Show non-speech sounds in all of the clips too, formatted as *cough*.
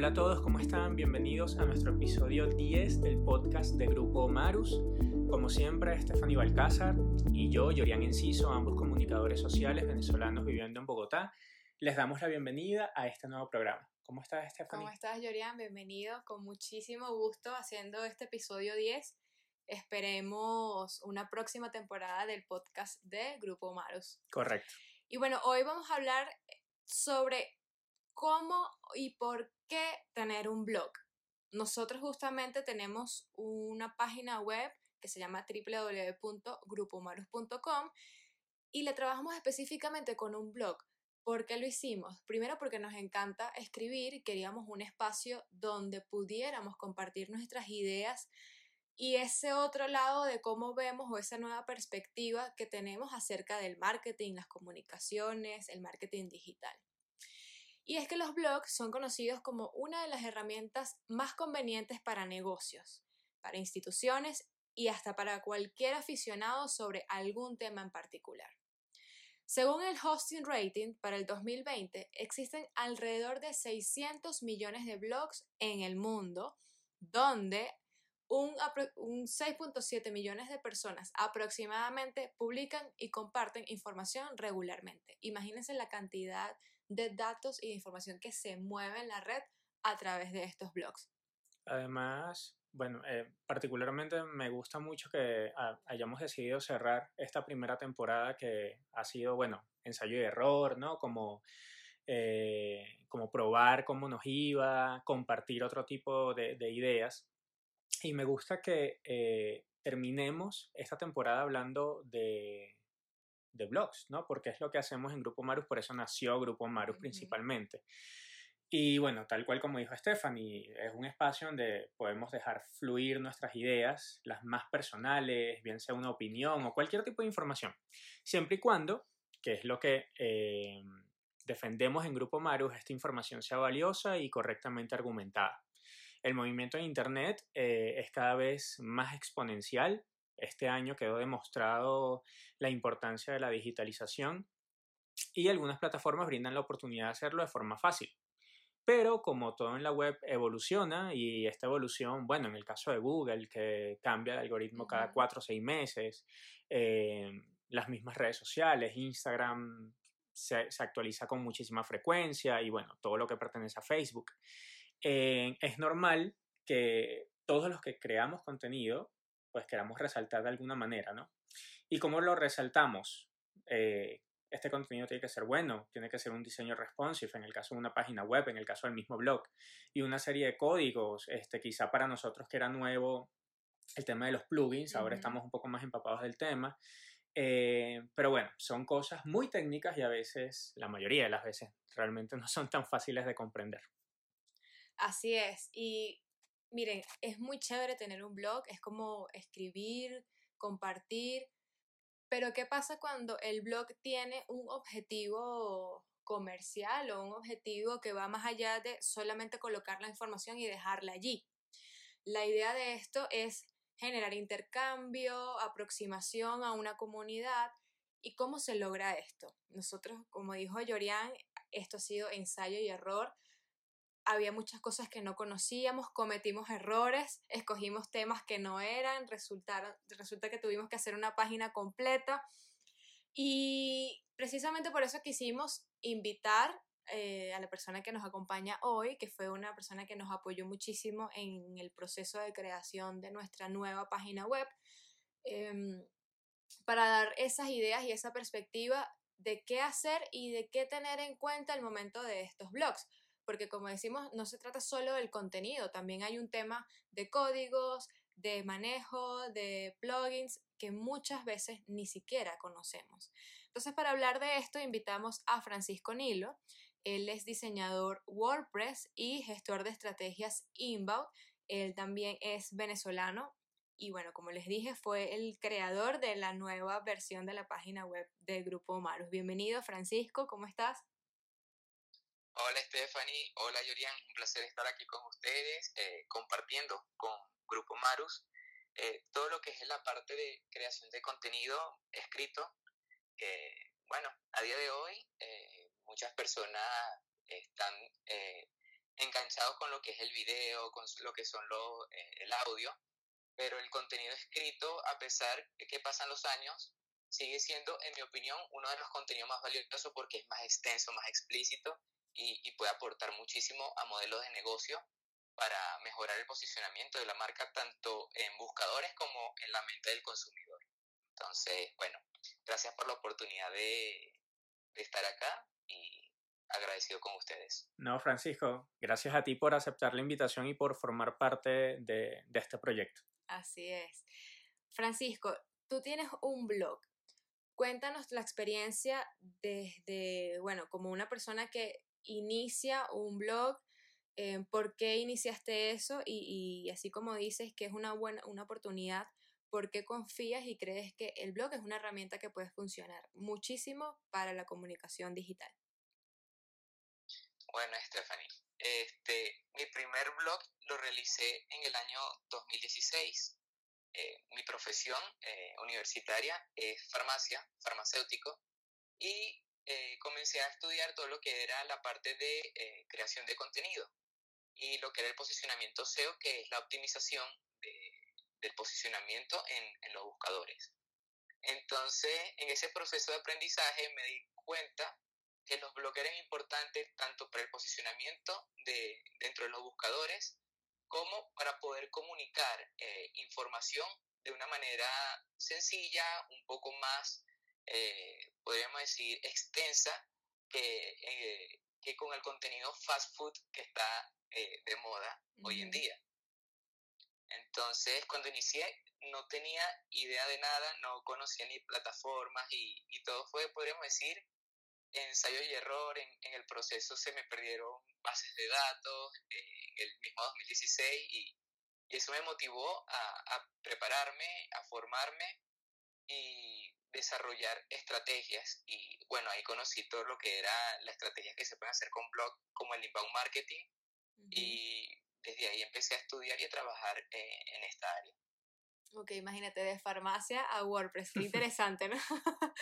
Hola a todos, ¿cómo están? Bienvenidos a nuestro episodio 10 del podcast de Grupo Marus. Como siempre, Stephanie Balcázar y yo, Yorian Enciso, ambos comunicadores sociales venezolanos viviendo en Bogotá, les damos la bienvenida a este nuevo programa. ¿Cómo estás, Stephanie? ¿Cómo estás, Yorian? Bienvenido, con muchísimo gusto haciendo este episodio 10. Esperemos una próxima temporada del podcast de Grupo Marus. Correcto. Y bueno, hoy vamos a hablar sobre cómo y por qué tener un blog. Nosotros justamente tenemos una página web que se llama www.grupomarus.com y le trabajamos específicamente con un blog. ¿Por qué lo hicimos? Primero porque nos encanta escribir queríamos un espacio donde pudiéramos compartir nuestras ideas y ese otro lado de cómo vemos o esa nueva perspectiva que tenemos acerca del marketing, las comunicaciones, el marketing digital. Y es que los blogs son conocidos como una de las herramientas más convenientes para negocios, para instituciones y hasta para cualquier aficionado sobre algún tema en particular. Según el Hosting Rating para el 2020, existen alrededor de 600 millones de blogs en el mundo, donde un, un 6.7 millones de personas aproximadamente publican y comparten información regularmente. Imagínense la cantidad de datos y de información que se mueve en la red a través de estos blogs. Además, bueno, eh, particularmente me gusta mucho que hayamos decidido cerrar esta primera temporada que ha sido, bueno, ensayo y error, ¿no? Como, eh, como probar cómo nos iba, compartir otro tipo de, ideas. Y me gusta que eh, terminemos esta temporada hablando de, de blogs, ¿no? Porque es lo que hacemos en Grupo Marus, por eso nació Grupo Marus principalmente. Y bueno, tal cual como dijo Stephanie, es un espacio donde podemos dejar fluir nuestras ideas, las más personales, bien sea una opinión o cualquier tipo de información, siempre y cuando, que es lo que eh, defendemos en Grupo Marus, esta información sea valiosa y correctamente argumentada. El movimiento en Internet eh, es cada vez más exponencial este año quedó demostrado la importancia de la digitalización y algunas plataformas brindan la oportunidad de hacerlo de forma fácil. Pero como todo en la web evoluciona y esta evolución, bueno, en el caso de Google, que cambia el algoritmo cada cuatro o seis meses, eh, las mismas redes sociales, Instagram se, actualiza con muchísima frecuencia y bueno, todo lo que pertenece a Facebook. Eh, es normal que todos los que creamos contenido pues queramos resaltar de alguna manera, ¿no? ¿Y cómo lo resaltamos? Eh, este contenido tiene que ser bueno, tiene que ser un diseño responsive, en el caso de una página web, en el caso del mismo blog, y una serie de códigos, este, quizá para nosotros que era nuevo el tema de los plugins, ahora estamos un poco más empapados del tema, eh, pero bueno, son cosas muy técnicas y a veces, la mayoría de las veces, realmente no son tan fáciles de comprender. Así es, y miren, es muy chévere tener un blog, es como escribir, compartir, pero ¿qué pasa cuando el blog tiene un objetivo comercial o un objetivo que va más allá de solamente colocar la información y dejarla allí? La idea de esto es generar intercambio, aproximación a una comunidad. ¿Y cómo se logra esto? Nosotros, como dijo Yorian, esto ha sido ensayo y error había muchas cosas que no conocíamos, cometimos errores, escogimos temas que no eran, resultaron, resulta que tuvimos que hacer una página completa. Y precisamente por eso quisimos invitar eh, a la persona que nos acompaña hoy, que fue una persona que nos apoyó muchísimo en el proceso de creación de nuestra nueva página web, em, para dar esas ideas y esa perspectiva de qué hacer y de qué tener en cuenta al momento de estos blogs porque como decimos, no se trata solo del contenido, también hay un tema de códigos, de manejo, de plugins que muchas veces ni siquiera conocemos. Entonces, para hablar de esto, invitamos a Francisco Nilo. Él es diseñador WordPress y gestor de estrategias inbound. Él también es venezolano y bueno, como les dije, fue el creador de la nueva versión de la página web del Grupo Marus. Bienvenido, Francisco, ¿cómo estás? Hola Stephanie, hola Yorian, un placer estar aquí con ustedes, eh, compartiendo con Grupo Marus eh, todo lo que es la parte de creación de contenido escrito. bueno, a día de hoy eh, muchas personas están enganchados con lo que es el video, con lo que son lo, eh, el audio, pero el contenido escrito, a pesar de que pasan los años, sigue siendo, en mi opinión, uno de los contenidos más valiosos porque es más extenso, más explícito y, y puede aportar muchísimo a modelos de negocio para mejorar el posicionamiento de la marca tanto en buscadores como en la mente del consumidor. Entonces, bueno, gracias por la oportunidad de, de estar acá y agradecido con ustedes. No, Francisco, gracias a ti por aceptar la invitación y por formar parte de, de este proyecto. Así es. Francisco, tú tienes un blog. Cuéntanos la experiencia desde, bueno, como una persona que inicia un blog, eh, ¿por qué iniciaste eso? Y, y, así como dices que es una buena una oportunidad, ¿por qué confías y crees que el blog es una herramienta que puede funcionar muchísimo para la comunicación digital? Bueno, Stephanie, este, mi primer blog lo realicé en el año 2016. Eh, mi profesión eh, universitaria es farmacia, farmacéutico, y eh, comencé a estudiar todo lo que era la parte de eh, creación de contenido y lo que era el posicionamiento SEO, que es la optimización de, del posicionamiento en, en los buscadores. Entonces, en ese proceso de aprendizaje me di cuenta que los blogs eran importantes tanto para el posicionamiento de, dentro de los buscadores como para poder comunicar eh, información de una manera sencilla, un poco más, eh, podríamos decir, extensa que, eh, que, con el contenido fast food que está eh, de moda uh -huh. hoy en día. Entonces, cuando inicié, no tenía idea de nada, no conocía ni plataformas y, y todo fue, podríamos decir, ensayo y error. En, en, el proceso se me perdieron bases de datos eh, en el mismo 2016 y, y eso me motivó a, a, prepararme, a formarme y desarrollar estrategias. Y bueno, ahí conocí todo lo que era las estrategias que se pueden hacer con blog, como el inbound marketing. Uh -huh. Y desde ahí empecé a estudiar y a trabajar eh, en esta área. Ok, imagínate, de farmacia a WordPress, qué *laughs* interesante, ¿no? *laughs*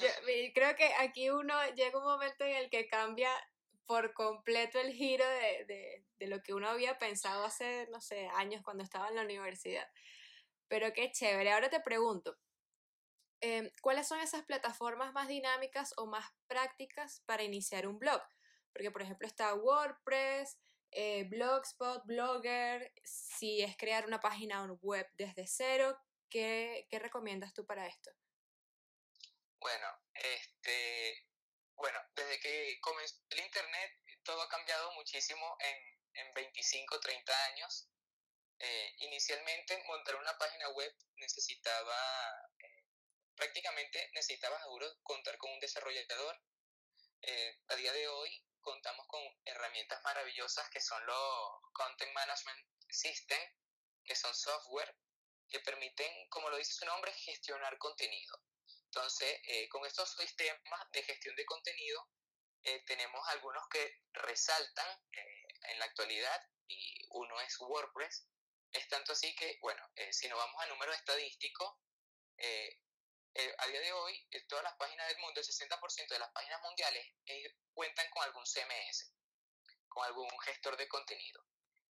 Yo, *laughs* creo que aquí uno llega un momento en el que cambia por completo el giro de, de, de, lo que uno había pensado hace, no sé, años cuando estaba en la universidad. Pero qué chévere. Ahora te pregunto, eh, ¿cuáles son esas plataformas más dinámicas o más prácticas para iniciar un blog? Porque, por ejemplo, está WordPress, eh, Blogspot, Blogger, si es crear una página web desde cero, ¿qué, qué recomiendas tú para esto? Bueno, este, bueno, desde que comenzó el Internet, todo ha cambiado muchísimo en, en 25, 30 años. Eh, inicialmente, montar una página web necesitaba, eh, prácticamente necesitaba seguro contar con un desarrollador. Eh, a día de hoy, contamos con herramientas maravillosas que son los Content Management System, que son software que permiten, como lo dice su nombre, gestionar contenido. Entonces, eh, con estos sistemas de gestión de contenido, eh, tenemos algunos que resaltan eh, en la actualidad y uno es WordPress. Es tanto así que, bueno, si nos vamos a número estadístico, eh, a día de hoy, eh, todas las páginas del mundo, el 60% de las páginas mundiales eh, cuentan con algún CMS, con algún gestor de contenido.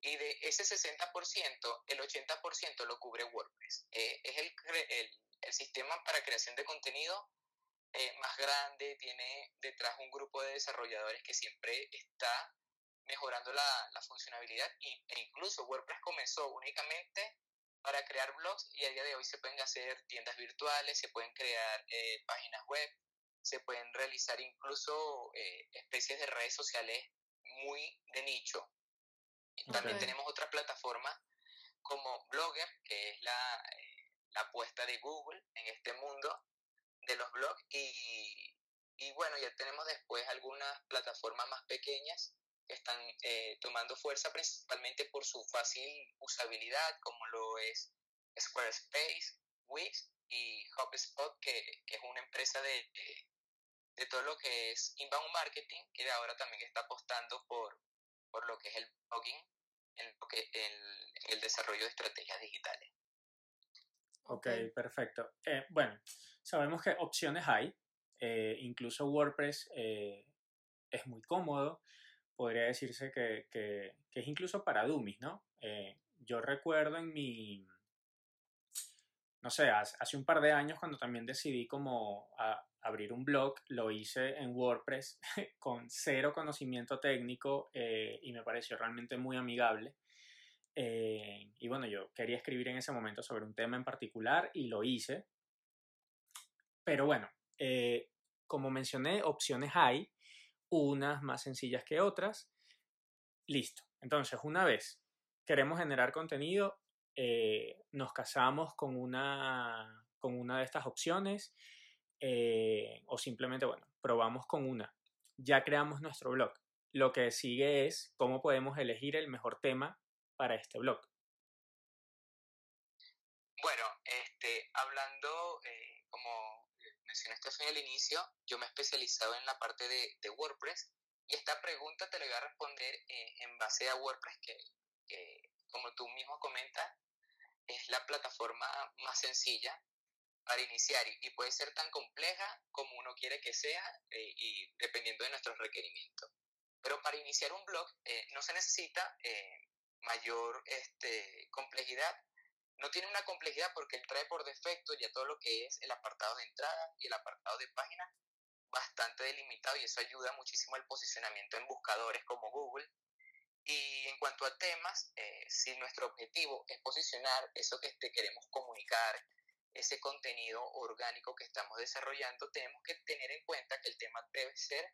Y de ese 60%, el 80% lo cubre WordPress. Eh, es el, el, el, sistema para creación de contenido más grande, tiene detrás un grupo de desarrolladores que siempre está mejorando la, la funcionalidad e incluso WordPress comenzó únicamente para crear blogs y a día de hoy se pueden hacer tiendas virtuales, se pueden crear eh, páginas web, se pueden realizar incluso eh, especies de redes sociales muy de nicho. Okay. También tenemos otra plataforma como Blogger, que es la, eh, la apuesta de Google en este mundo de los blogs y, y bueno, ya tenemos después algunas plataformas más pequeñas que están eh, tomando fuerza principalmente por su fácil usabilidad, como lo es Squarespace, Wix y HubSpot, que, que es una empresa de, de, de, todo lo que es inbound marketing, que ahora también está apostando por, por lo que es el blogging, en, lo que, el, el desarrollo de estrategias digitales. Ok, perfecto. Eh, bueno, sabemos que opciones hay, eh, incluso WordPress eh, es muy cómodo, podría decirse que, que, es incluso para dummies, ¿no? Eh, yo recuerdo en mi, no sé, hace un par de años cuando también decidí como abrir un blog, lo hice en WordPress *laughs* con cero conocimiento técnico eh, y me pareció realmente muy amigable. Eh, y bueno, yo quería escribir en ese momento sobre un tema en particular y lo hice. Pero bueno, eh, como mencioné, opciones hay, unas más sencillas que otras. Listo. Entonces, una vez queremos generar contenido, eh, nos casamos con una, con una de estas opciones o simplemente, bueno, probamos con una. Ya creamos nuestro blog. Lo que sigue es cómo podemos elegir el mejor tema para este blog? Bueno, este, hablando, eh, como mencionaste al inicio, yo me he especializado en la parte de, WordPress y esta pregunta te la voy a responder eh, en base a WordPress, que, como tú mismo comentas, es la plataforma más sencilla para iniciar y, puede ser tan compleja como uno quiere que sea eh, y dependiendo de nuestros requerimientos. Pero para iniciar un blog no se necesita mayor este, complejidad. No tiene una complejidad porque él trae por defecto ya todo lo que es el apartado de entrada y el apartado de página bastante delimitado y eso ayuda muchísimo al posicionamiento en buscadores como Google. Y en cuanto a temas, eh, si nuestro objetivo es posicionar eso que te queremos comunicar, ese contenido orgánico que estamos desarrollando, tenemos que tener en cuenta que el tema debe ser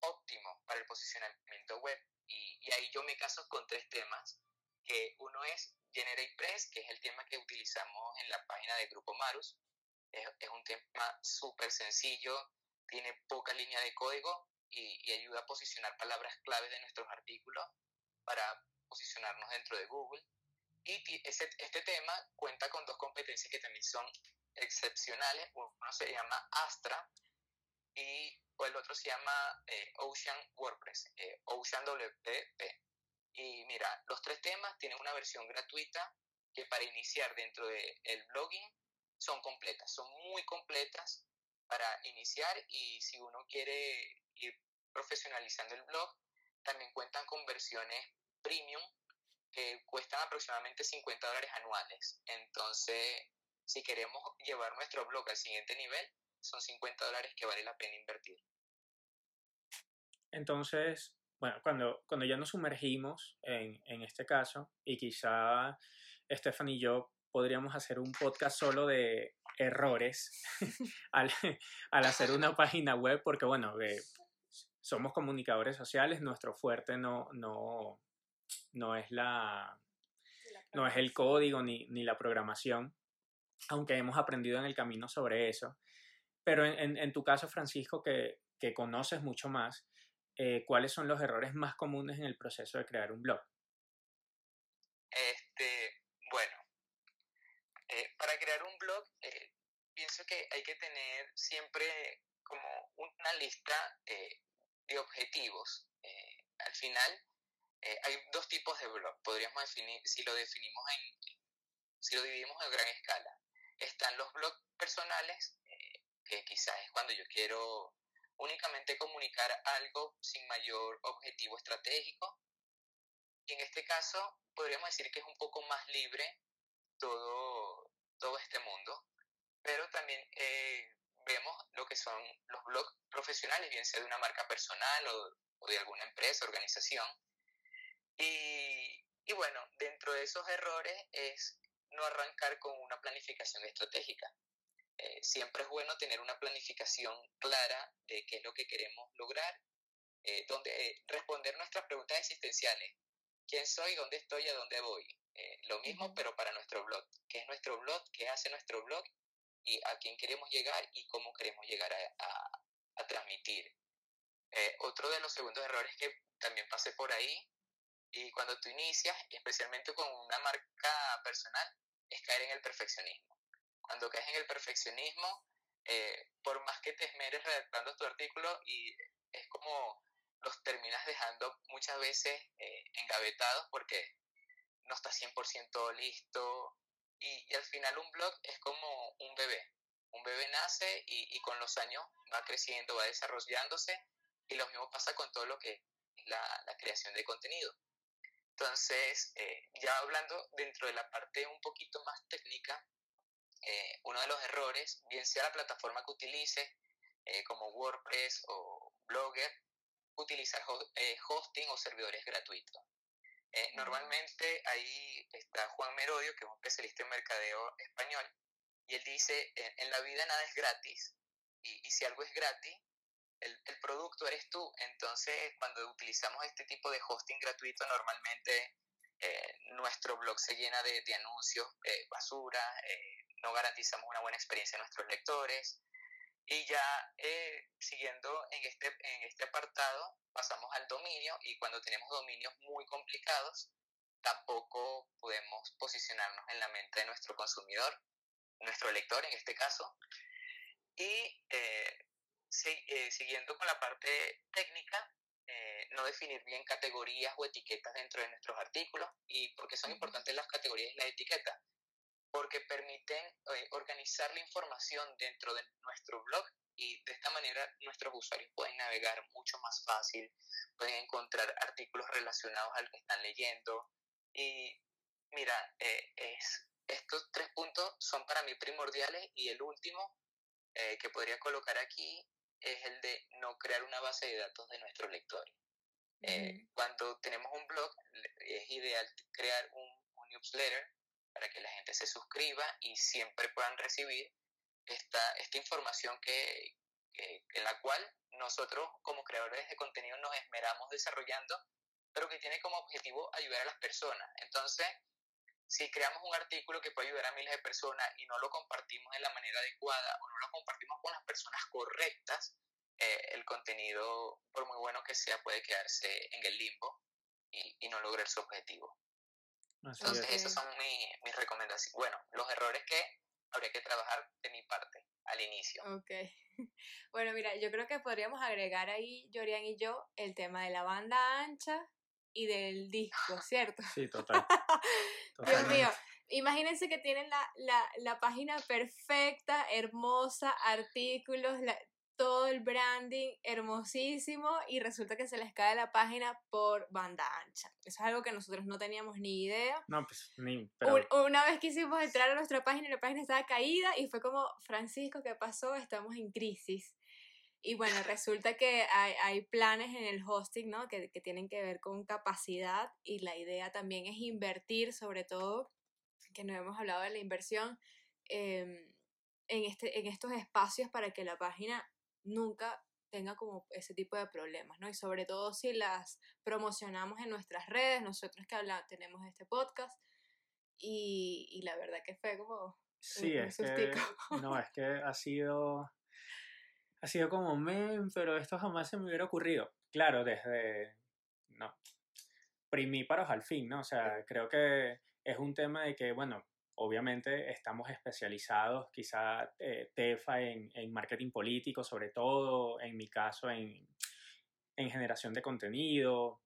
óptimo para el posicionamiento web. Y, ahí yo me caso con tres temas, que uno es GeneratePress, que es el tema que utilizamos en la página de Grupo Marus. Es, un tema súper sencillo, tiene poca línea de código y, ayuda a posicionar palabras claves de nuestros artículos para posicionarnos dentro de Google. Y este tema cuenta con dos competencias que también son excepcionales. Uno se llama Astra y el otro se llama eh, Ocean WordPress, eh, Ocean WP. Y mira, los tres temas tienen una versión gratuita que para iniciar dentro del el blogging son completas, son muy completas para iniciar y si uno quiere ir profesionalizando el blog, también cuentan con versiones premium que cuestan aproximadamente 50 dólares anuales. Entonces, si queremos llevar nuestro blog al siguiente nivel, son 50 dólares que vale la pena invertir. Entonces, bueno, cuando, cuando ya nos sumergimos en, en este caso, y quizá Estefan y yo podríamos hacer un podcast solo de errores *laughs* *laughs* al, al, hacer una página web, porque bueno, eh, somos comunicadores sociales, nuestro fuerte no, no, no es la, no es el código ni, ni, la programación, aunque hemos aprendido en el camino sobre eso. Pero en, en, tu caso, Francisco, que, que, conoces mucho más, eh, ¿cuáles son los errores más comunes en el proceso de crear un blog? Este, bueno, eh, para crear un blog, eh, pienso que hay que tener siempre como una lista de objetivos. al final, hay dos tipos de blog. Podríamos definir, si lo definimos en, si lo dividimos en gran escala. Están los blogs personales, que quizás es cuando yo quiero únicamente comunicar algo sin mayor objetivo estratégico. Y en este caso podríamos decir que es un poco más libre todo, todo este mundo, pero también eh, vemos lo que son los blogs profesionales, bien sea de una marca personal o, o de alguna empresa, organización. Y, y bueno, dentro de esos errores es no arrancar con una planificación estratégica. Eh, siempre es bueno tener una planificación clara de qué es lo que queremos lograr, eh, donde eh, responder nuestras preguntas existenciales. ¿Quién soy? ¿Dónde estoy? ¿A dónde voy? lo mismo, pero para nuestro blog. ¿Qué es nuestro blog? ¿Qué hace nuestro blog? Y a quién queremos llegar y cómo queremos llegar a, a transmitir. otro de los segundos errores que también pasé por ahí, y cuando tú inicias, especialmente con una marca personal, es caer en el perfeccionismo cuando caes en el perfeccionismo, eh, por más que te esmeres redactando tu artículo y es como los terminas dejando muchas veces eh, engavetados porque no está 100% listo y, al final un blog es como un bebé. Un bebé nace y, y, con los años va creciendo, va desarrollándose y lo mismo pasa con todo lo que la, la creación de contenido. Entonces, eh, ya hablando dentro de la parte un poquito más técnica, eh, uno de los errores, bien sea la plataforma que utilice, eh, como WordPress o Blogger, utilizar hosting o servidores gratuitos. normalmente ahí está Juan Merodio, que es un especialista en mercadeo español, y él dice, en, la vida nada es gratis, y, y si algo es gratis, el, el, producto eres tú. Entonces, cuando utilizamos este tipo de hosting gratuito, normalmente eh, nuestro blog se llena de, anuncios, eh, basura, eh, no garantizamos una buena experiencia a nuestros lectores. Y ya siguiendo en este, en este apartado, pasamos al dominio y cuando tenemos dominios muy complicados, tampoco podemos posicionarnos en la mente de nuestro consumidor, nuestro lector en este caso. Y siguiendo con la parte técnica, no definir bien categorías o etiquetas dentro de nuestros artículos. ¿Y por qué son importantes las categorías y las etiquetas? Porque permiten eh, organizar la información dentro de nuestro blog y de esta manera nuestros usuarios pueden navegar mucho más fácil, pueden encontrar artículos relacionados al que están leyendo. Y mira, es, estos tres puntos son para mí primordiales y el último que podría colocar aquí es el de no crear una base de datos de nuestro lector. Eh, cuando tenemos un blog, es ideal crear un, newsletter para que la gente se suscriba y siempre puedan recibir esta, esta información que, en la cual nosotros como creadores de contenido nos esmeramos desarrollando, pero que tiene como objetivo ayudar a las personas. Entonces, si creamos un artículo que puede ayudar a miles de personas y no lo compartimos de la manera adecuada o no lo compartimos con las personas correctas, eh, el contenido, por muy bueno que sea, puede quedarse en el limbo y, y no lograr su objetivo. Entonces, esas son mis recomendaciones. Bueno, los errores que habría que trabajar de mi parte al inicio. Ok. *laughs* Bueno, mira, yo creo que podríamos agregar ahí, Jorian y yo, el tema de la banda ancha y del disco, ¿cierto? Sí, total. *laughs* Dios mío, imagínense que tienen la, la, la página perfecta, hermosa, artículos, todo el branding hermosísimo y resulta que se les cae la página por banda ancha. Eso es algo que nosotros no teníamos ni idea. No, pues ni... Una vez quisimos entrar a nuestra página y la página estaba caída y fue como, Francisco, ¿qué pasó? Estamos en crisis. Y bueno, resulta que hay, hay, planes en el hosting, ¿no? Que, que, tienen que ver con capacidad y la idea también es invertir, sobre todo, que no hemos hablado de la inversión, em, en, este, en estos espacios para que la página nunca tenga como ese tipo de problemas, ¿no? Y sobre todo si las promocionamos en nuestras redes, nosotros que habla, tenemos este podcast, y, y la verdad que fue como... Sí, es que, no, es que ha sido ha sido como, men, pero esto jamás se me hubiera ocurrido. Claro, desde, no, primíparos al fin, ¿no? O sea, creo que es un tema de que, bueno, obviamente estamos especializados, quizá eh, TEFA en, en, marketing político, sobre todo, en mi caso, en, en generación de contenido,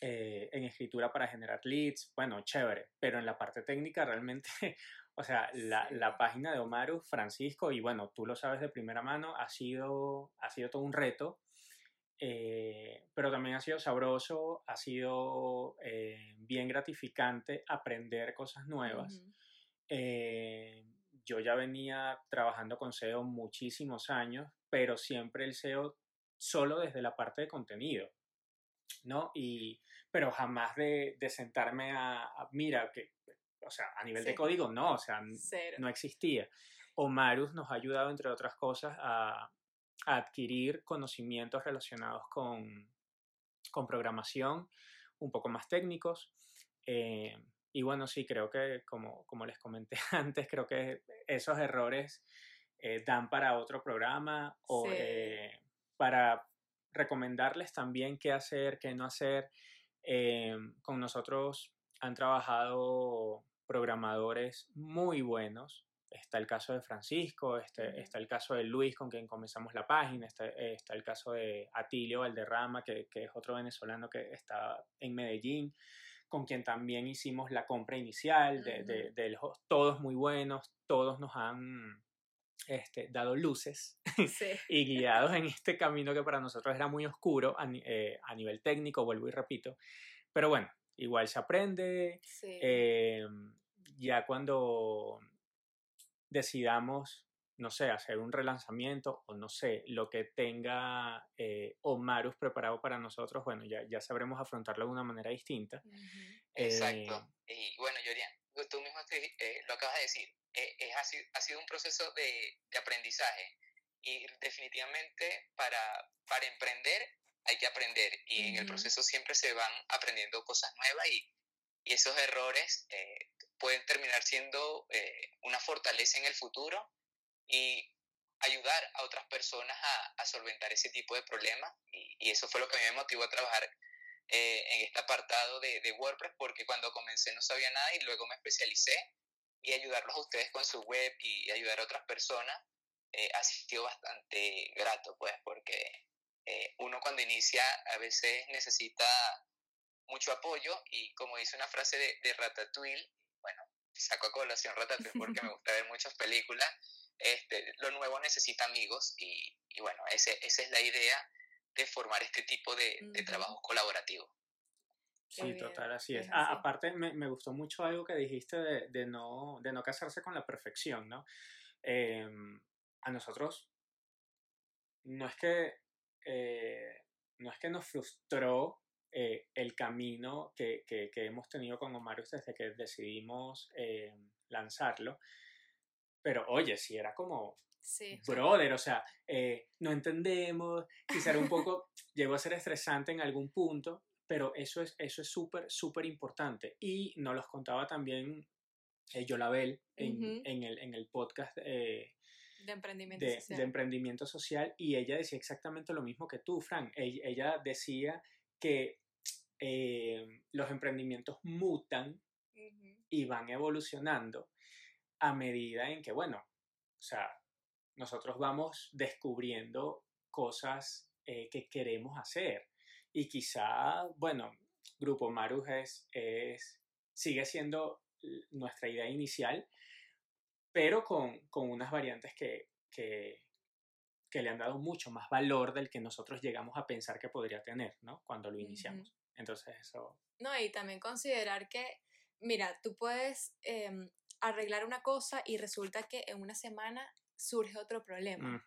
eh, en escritura para generar leads, bueno, chévere, pero en la parte técnica realmente *laughs* O sea, la, la, página de Omaru, Francisco, y bueno, tú lo sabes de primera mano, ha sido, ha sido todo un reto, eh, pero también ha sido sabroso, ha sido eh, bien gratificante aprender cosas nuevas. Eh, yo ya venía trabajando con SEO muchísimos años, pero siempre el SEO solo desde la parte de contenido, ¿no? Y, pero jamás de, de sentarme a, a, mira, que o sea, a nivel de código no, o sea, no existía. Omarus nos ha ayudado, entre otras cosas, a, adquirir conocimientos relacionados con, con, programación un poco más técnicos. Eh, y bueno, sí, creo que, como, como les comenté *laughs* antes, creo que esos errores eh, dan para otro programa o eh, para recomendarles también qué hacer, qué no hacer. con nosotros han trabajado programadores muy buenos. Está el caso de Francisco, este, está el caso de Luis, con quien comenzamos la página, está, está el caso de Atilio Valderrama, que, que, es otro venezolano que está en Medellín, con quien también hicimos la compra inicial, de, de, de todos muy buenos, todos nos han este, dado luces *laughs* y guiados en este camino que para nosotros era muy oscuro a, eh, a, nivel técnico, vuelvo y repito. Pero bueno, igual se aprende. Eh, ya cuando decidamos, no sé, hacer un relanzamiento o no sé, lo que tenga eh, Omarus preparado para nosotros, bueno, ya, ya sabremos afrontarlo de una manera distinta. Exacto. y bueno, Yorian, tú mismo lo acabas de decir, es, ha, sido un proceso de, de aprendizaje y definitivamente para, para emprender hay que aprender y en el proceso siempre se van aprendiendo cosas nuevas y, y esos errores eh, pueden terminar siendo eh, una fortaleza en el futuro y ayudar a otras personas a, a solventar ese tipo de problemas y, y, eso fue lo que a mí me motivó a trabajar eh, en este apartado de, de, WordPress porque cuando comencé no sabía nada y luego me especialicé y ayudarlos a ustedes con su web y ayudar a otras personas ha sido bastante grato pues porque eh, uno cuando inicia a veces necesita mucho apoyo y como dice una frase de, de Ratatouille, bueno, saco a colación Ratatouille porque me *laughs* gusta ver muchas películas, este, lo nuevo necesita amigos y, y bueno, ese, esa es la idea de formar este tipo de, de trabajo colaborativo. Sí, total, así es. aparte, me, me, gustó mucho algo que dijiste de, de, no, de no casarse con la perfección, ¿no? Em, a nosotros, no es que eh, no es que nos frustró eh, el camino que, que, hemos tenido con Omarius desde que decidimos eh, lanzarlo, pero oye, si era como brother, o sea, no entendemos, quizá un *laughs* poco, llegó a ser estresante en algún punto, pero eso es eso es súper, súper importante. Y nos los contaba también Yolabel en, en, el, en el podcast de emprendimiento social. De emprendimiento social y ella decía exactamente lo mismo que tú, Frank. Ella, decía que eh, los emprendimientos mutan y van evolucionando a medida en que, bueno, o sea, nosotros vamos descubriendo cosas eh, que queremos hacer. Y quizá, bueno, Grupo Marus es, es, sigue siendo nuestra idea inicial, pero con, con unas variantes que, que, que, le han dado mucho más valor del que nosotros llegamos a pensar que podría tener, ¿no? Cuando lo iniciamos. Entonces eso... No, y también considerar que, mira, tú puedes em, arreglar una cosa y resulta que en una semana surge otro problema.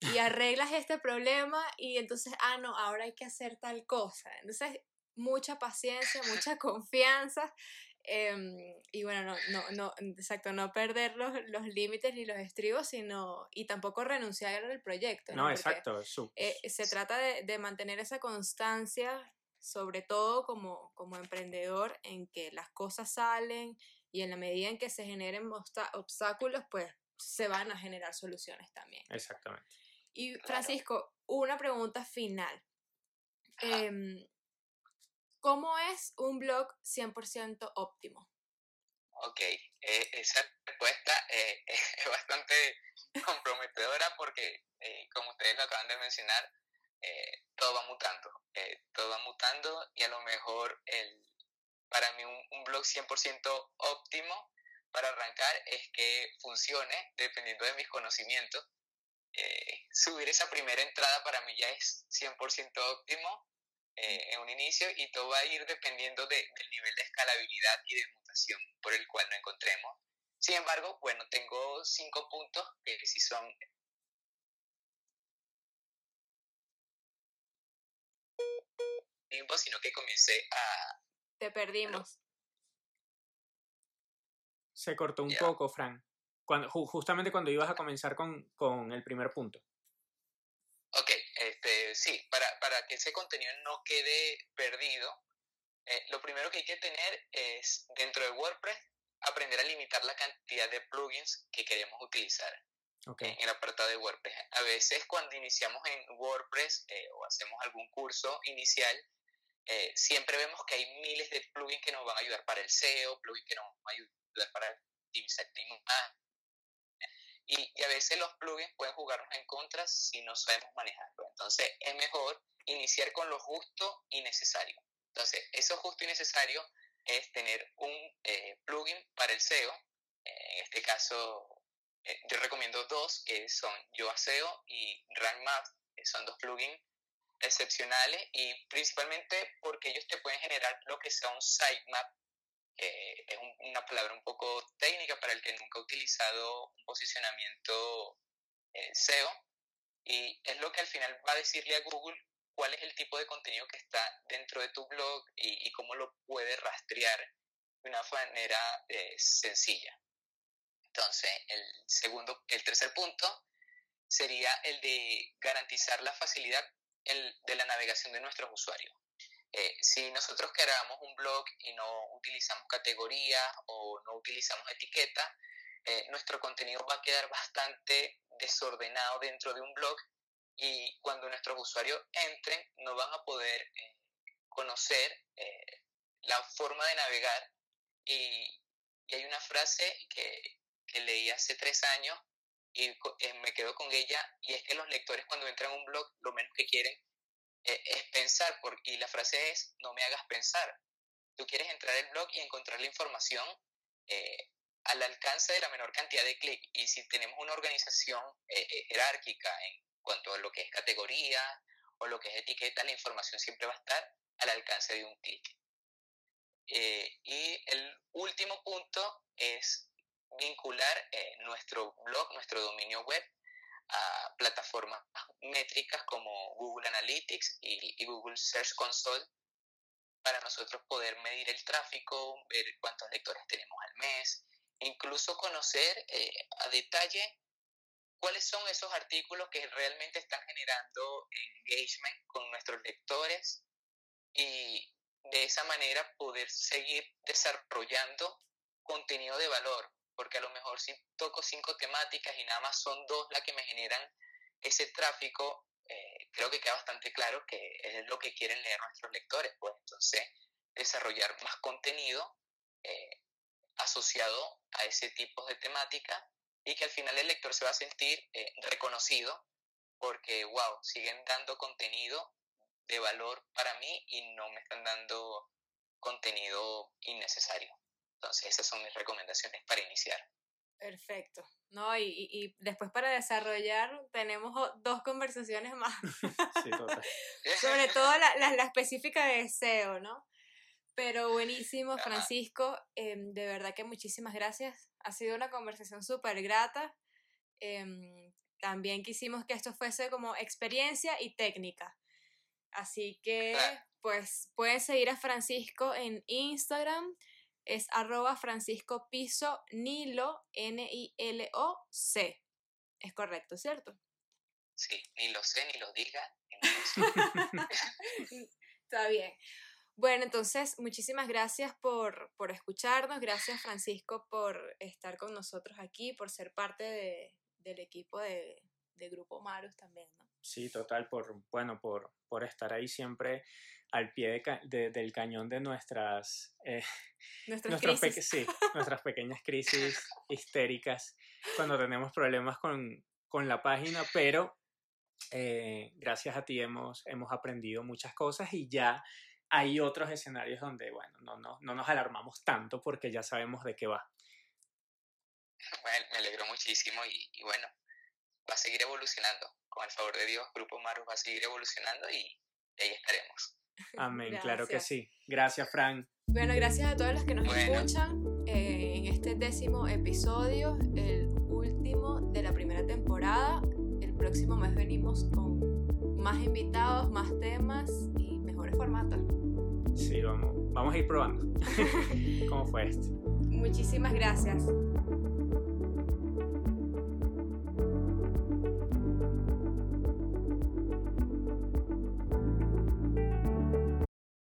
Y arreglas este problema y entonces, ah, no, ahora hay que hacer tal cosa. Entonces, mucha paciencia, mucha confianza Em, y bueno, no, no, no, exacto, no perder los, los límites ni los estribos, sino, y tampoco renunciar al proyecto. No, exacto. Eh, se trata de, de, mantener esa constancia, sobre todo como, como emprendedor, en que las cosas salen y en la medida en que se generen obstáculos, pues se van a generar soluciones también. Exactamente. Y Francisco, una pregunta final. Eh, ¿Cómo es un blog 100% óptimo? Ok, eh, esa respuesta eh, *laughs* es bastante comprometedora porque, eh, como ustedes lo acaban de mencionar, todo va mutando, todo va mutando y a lo mejor el, para mí un, un blog 100% óptimo para arrancar es que funcione dependiendo de mis conocimientos. subir esa primera entrada para mí ya es 100% óptimo eh, en un inicio y todo va a ir dependiendo de, del nivel de escalabilidad y de mutación por el cual nos encontremos. Sin embargo, bueno, tengo cinco puntos que sí son tiempo, sino que comencé a... Te perdimos. Se cortó un poco, Fran. Cuando, justamente cuando ibas a comenzar con, con el primer punto. Ok, este, sí, para, para que ese contenido no quede perdido, eh, lo primero que hay que tener es, dentro de WordPress, aprender a limitar la cantidad de plugins que queremos utilizar en el apartado de WordPress. A veces cuando iniciamos en WordPress eh, o hacemos algún curso inicial, eh, siempre vemos que hay miles de plugins que nos van a ayudar para el SEO, plugins que nos van a ayudar para optimizar y, a veces los plugins pueden jugarnos en contra si no sabemos manejarlo. Entonces es mejor iniciar con lo justo y necesario. Entonces, eso justo y necesario es tener un eh, plugin para el SEO, en este caso eh, yo recomiendo dos, que son YoAseo y RankMap, que son dos plugins excepcionales y principalmente porque ellos te pueden generar lo que sea un sitemap, que es una palabra un poco técnica para el que nunca ha utilizado un posicionamiento eh, SEO, y es lo que al final va a decirle a Google cuál es el tipo de contenido que está dentro de tu blog y, cómo lo puede rastrear de una manera eh, sencilla. Entonces, el segundo, el tercer punto sería el de garantizar la facilidad de la navegación de nuestros usuarios. Eh, si nosotros creamos un blog y no utilizamos categorías o no utilizamos etiquetas, eh, nuestro contenido va a quedar bastante desordenado dentro de un blog y cuando nuestros usuarios entren no van a poder eh, conocer la forma de navegar y, y, hay una frase que, que leí hace tres años y eh, me quedo con ella, y es que los lectores cuando entran a un blog lo menos que quieren eh, es pensar, y la frase es, no me hagas pensar. Tú quieres entrar al blog y encontrar la información eh, al alcance de la menor cantidad de clics, y si tenemos una organización jerárquica en cuanto a lo que es categoría o lo que es etiqueta, la información siempre va a estar al alcance de un clic. y el último punto es vincular eh, nuestro blog, nuestro dominio web a plataformas métricas como Google Analytics y, Google Search Console para nosotros poder medir el tráfico, ver cuántos lectores tenemos al mes, incluso conocer eh, a detalle cuáles son esos artículos que realmente están generando engagement con nuestros lectores y de esa manera poder seguir desarrollando contenido de valor porque a lo mejor si toco cinco temáticas y nada más son dos las que me generan ese tráfico, eh, creo que queda bastante claro que es lo que quieren leer nuestros lectores, pues entonces desarrollar más contenido eh, asociado a ese tipo de temática y que al final el lector se va a sentir eh, reconocido porque, wow, siguen dando contenido de valor para mí y no me están dando contenido innecesario. Entonces, esas son mis recomendaciones para iniciar. Perfecto. No, y, y, después para desarrollar tenemos dos conversaciones más. *laughs* sí, total. *laughs* Sobre todo la, la, específica de SEO, ¿no? Pero buenísimo, Francisco. Em, de verdad que muchísimas gracias. Ha sido una conversación súper grata. Em, también quisimos que esto fuese como experiencia y técnica. Así que, pues, pueden seguir a Francisco en Instagram es arroba Francisco Piso Nilo, N-I-L-O-C. Es correcto, ¿cierto? Sí, ni lo sé, ni lo diga. *laughs* Está bien. Bueno, entonces, muchísimas gracias por, por, escucharnos, gracias Francisco por estar con nosotros aquí, por ser parte de, del equipo de, de, Grupo Marus también, ¿no? Sí, total, por, bueno, por, por estar ahí siempre al pie de, del cañón de nuestras, eh, *laughs* nuestras, crisis. sí, nuestras pequeñas crisis *laughs* histéricas cuando tenemos problemas con, con la página, pero eh, gracias a ti hemos, hemos aprendido muchas cosas y ya hay otros escenarios donde, bueno, no, no, no nos alarmamos tanto porque ya sabemos de qué va. Bueno, me alegro muchísimo y, y bueno, va a seguir evolucionando. Con el favor de Dios, Grupo Marus va a seguir evolucionando y ahí estaremos. *laughs* Amén, claro que sí. Gracias, Fran. Bueno, gracias a todos los que nos escuchan eh, en este décimo episodio, el último de la primera temporada. El próximo mes venimos con más invitados, más temas y mejores formatos. Sí, vamos, vamos a ir probando. *laughs* *laughs* ¿Cómo fue este? Muchísimas gracias.